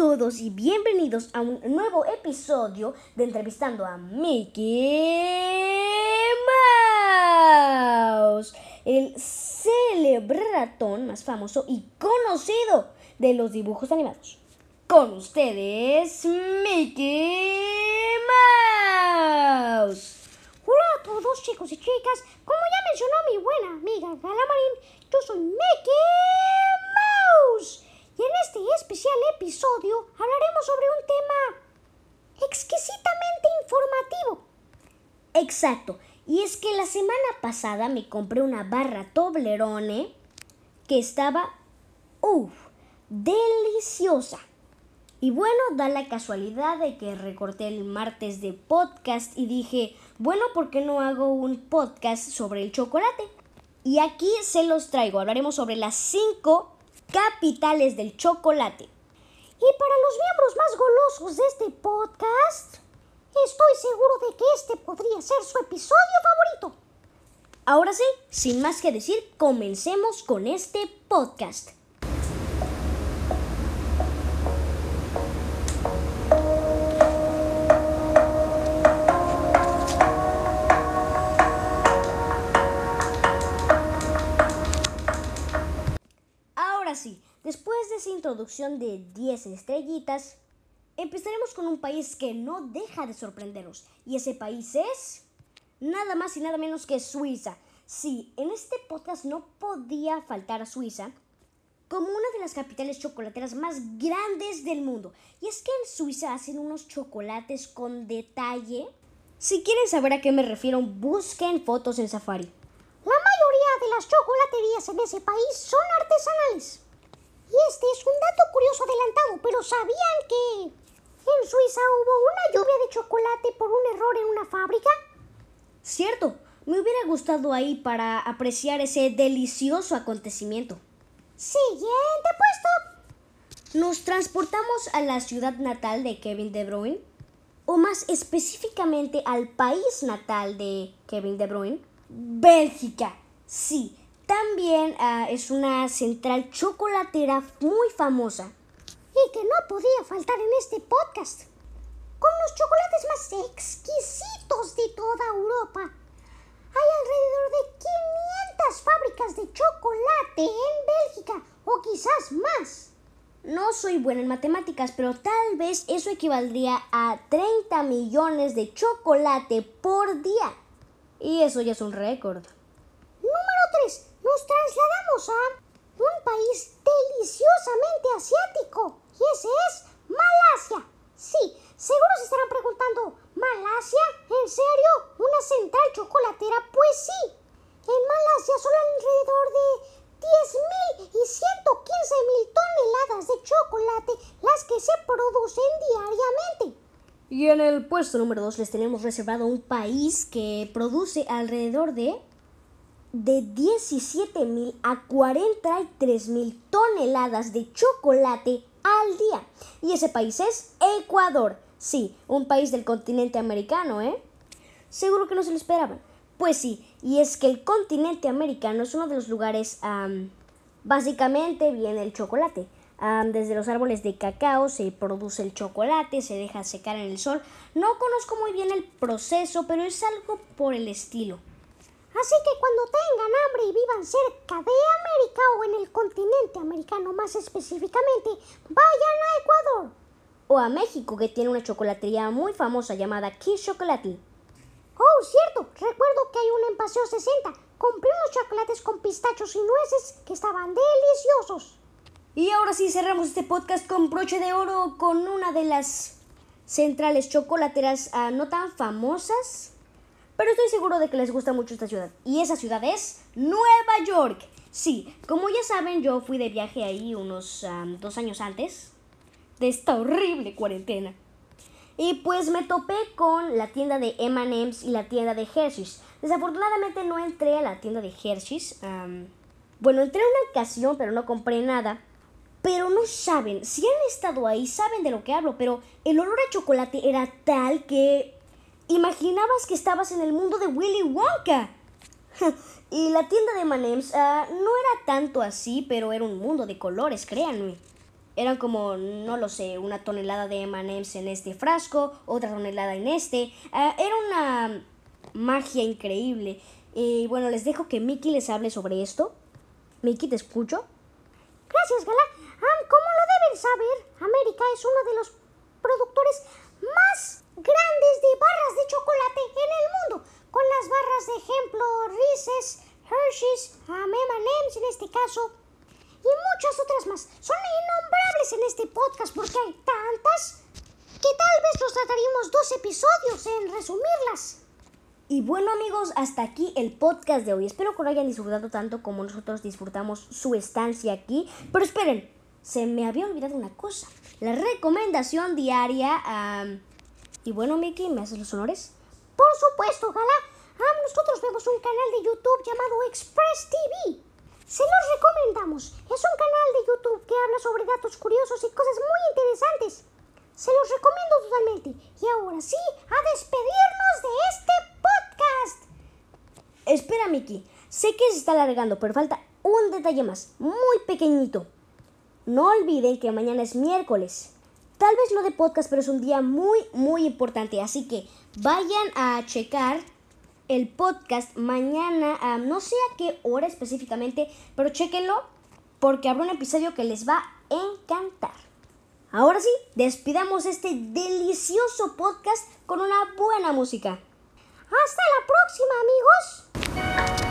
todos y bienvenidos a un nuevo episodio de Entrevistando a Mickey Mouse, el célebre ratón más famoso y conocido de los dibujos animados. Con ustedes, Mickey Mouse. Hola a todos chicos y chicas, como ya mencionó mi buena amiga Galamarín, yo soy Mickey Mouse. Y en este especial episodio hablaremos sobre un tema exquisitamente informativo. Exacto, y es que la semana pasada me compré una barra Toblerone que estaba, uff, deliciosa. Y bueno, da la casualidad de que recorté el martes de podcast y dije, bueno, ¿por qué no hago un podcast sobre el chocolate? Y aquí se los traigo. Hablaremos sobre las cinco capitales del chocolate. Y para los miembros más golosos de este podcast, que este podría ser su episodio favorito. Ahora sí, sin más que decir, comencemos con este podcast. Ahora sí, después de esa introducción de 10 estrellitas, empezaremos con un país que no deja de sorprenderos. Y ese país es nada más y nada menos que Suiza. Sí, en este podcast no podía faltar a Suiza como una de las capitales chocolateras más grandes del mundo. Y es que en Suiza hacen unos chocolates con detalle. Si quieren saber a qué me refiero, busquen fotos en Safari. La mayoría de las chocolaterías en ese país son artesanales. Y este es un dato curioso adelantado, pero ¿sabían que en Suiza hubo una lluvia de chocolate por un error en una fábrica? Cierto, me hubiera gustado ahí para apreciar ese delicioso acontecimiento. Siguiente puesto. Nos transportamos a la ciudad natal de Kevin De Bruyne, o más específicamente al país natal de Kevin De Bruyne, Bélgica. Sí, también ah, es una central chocolatera muy famosa. Que no podía faltar en este podcast. Con los chocolates más exquisitos de toda Europa. Hay alrededor de 500 fábricas de chocolate en Bélgica, o quizás más. No soy buena en matemáticas, pero tal vez eso equivaldría a 30 millones de chocolate por día. Y eso ya es un récord. Número 3. Nos trasladamos a un país deliciosamente asiático. Y ese es Malasia. Sí, seguro se estarán preguntando, ¿Malasia? ¿En serio? ¿Una central chocolatera? Pues sí. En Malasia son alrededor de 10.000 y 115.000 toneladas de chocolate las que se producen diariamente. Y en el puesto número 2 les tenemos reservado un país que produce alrededor de de 17.000 a 43.000 toneladas de chocolate al día. Y ese país es Ecuador. Sí, un país del continente americano, ¿eh? Seguro que no se lo esperaban. Pues sí, y es que el continente americano es uno de los lugares, am, básicamente viene el chocolate. Am, desde los árboles de cacao se produce el chocolate, se deja secar en el sol. No conozco muy bien el proceso, pero es algo por el estilo. Así que cuando tengan hambre y vivan cerca de América o en el continente americano más específicamente, vayan a Ecuador. O a México, que tiene una chocolatería muy famosa llamada Kiss Chocolate. Oh, cierto, recuerdo que hay una en Paseo 60. Compré unos chocolates con pistachos y nueces que estaban deliciosos. Y ahora sí cerramos este podcast con broche de oro con una de las centrales chocolateras ah, no tan famosas, pero estoy seguro de que les gusta mucho esta ciudad. Y esa ciudad es Nueva York. Sí, como ya saben, yo fui de viaje ahí unos ah, dos años antes de esta horrible cuarentena. Y pues me topé con la tienda de M&M's y la tienda de Hershey's. Desafortunadamente no entré a la tienda de Hershey's. am, bueno, entré una ocasión, pero no compré nada. Pero no saben, si han estado ahí, saben de lo que hablo, pero el olor a chocolate era tal que imaginabas que estabas en el mundo de Willy Wonka. y la tienda de M&M's ah, no era tanto así, pero era un mundo de colores, créanme. eran como, no lo sé, una tonelada de M&M's en este frasco, otra tonelada en este. Ah, era una magia increíble. Y bueno, les dejo que Mickey les hable sobre esto. Mickey, ¿te escucho? Gracias, Gala. Ah, como lo deben saber, América es uno de los productores más grandes de barras de chocolate en el mundo. Con las barras de ejemplo Reese's, Hershey's, M&M's en este caso, y muchas otras más. Son innombrables en este podcast porque hay tantas que tal vez nos trataríamos dos episodios en resumirlas. Y bueno amigos, hasta aquí el podcast de hoy. Espero que lo hayan disfrutado tanto como nosotros disfrutamos su estancia aquí. Pero esperen, se me había olvidado una cosa. La recomendación diaria. Y bueno, Mickey, ¿me haces los honores? Por supuesto, Gala. Ah, nosotros vemos un canal de YouTube llamado Express TV. Se los recomendamos. Es un canal de YouTube que habla sobre datos curiosos y cosas muy interesantes. Se los recomiendo totalmente. Y ahora sí, a despedirnos de este podcast. Espera, Miki. Sé que se está alargando, pero falta un detalle más, muy pequeñito. No olviden que mañana es miércoles. Tal vez no de podcast, pero es un día muy, muy importante. Así que vayan a checar el podcast mañana, no sé a qué hora específicamente, pero chéquenlo porque habrá un episodio que les va a encantar. Ahora sí, despidamos este delicioso podcast con una buena música. Hasta la próxima amigos.